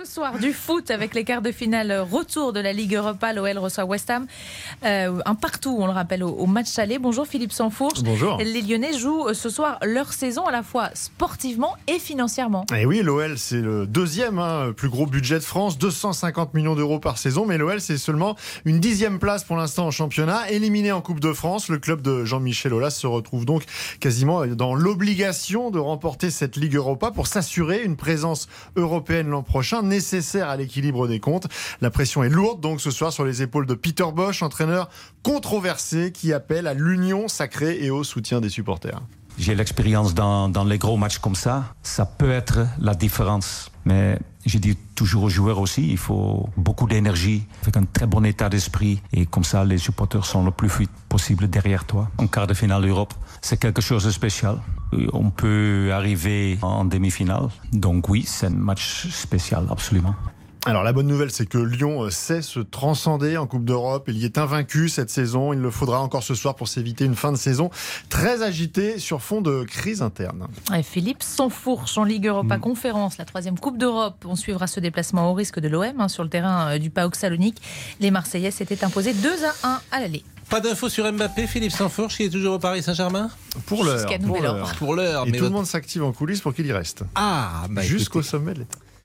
Ce soir, du foot avec les quarts de finale retour de la Ligue Europa. L'OL reçoit West Ham. Euh, un partout, on le rappelle, au, match aller. Bonjour Philippe Sanfourche. Bonjour. Les Lyonnais jouent euh, ce soir leur saison à la fois sportivement et financièrement. Et eh oui, l'OL, c'est le deuxième hein, plus gros budget de France, 250 millions d'euros par saison. Mais l'OL, c'est seulement une dixième place pour l'instant en championnat. Éliminé en Coupe de France, le club de Jean-Michel Aulas se retrouve donc quasiment dans l'obligation de remporter cette Ligue Europa pour s'assurer une présence européenne l'an prochain nécessaire à l'équilibre des comptes. La pression est lourde donc ce soir sur les épaules de Peter Bosch, entraîneur controversé qui appelle à l'union sacrée et au soutien des supporters. J'ai l'expérience dans, les gros matchs comme ça. Ça peut être la différence. Mais je dis toujours aux joueurs aussi, il faut beaucoup d'énergie, avec un très bon état d'esprit. Et comme ça, les supporters sont le plus vite possible derrière toi. En quart de finale d'Europe, c'est quelque chose de spécial. On peut arriver en demi-finale. Donc oui, c'est un match spécial, absolument. Alors la bonne nouvelle, c'est que Lyon euh, sait se transcender en Coupe d'Europe. Il y est invaincu cette saison. Il le faudra encore ce soir pour s'éviter une fin de saison très agitée sur fond de crise interne. Et Philippe fourche en Ligue Europa mm. Conférence, la troisième Coupe d'Europe. On suivra ce déplacement au risque de l'OM hein, sur le terrain euh, du PAOK Salonique. Les Marseillais s'étaient imposés 2 à 1 à l'aller. Pas d'infos sur Mbappé, Philippe Sansfourche, qui est toujours au Paris Saint-Germain Pour l'heure. Pour l'heure. Pour l'heure. Et tout le monde s'active en coulisses pour qu'il y reste. Ah, bah Jusqu'au sommet de l'État.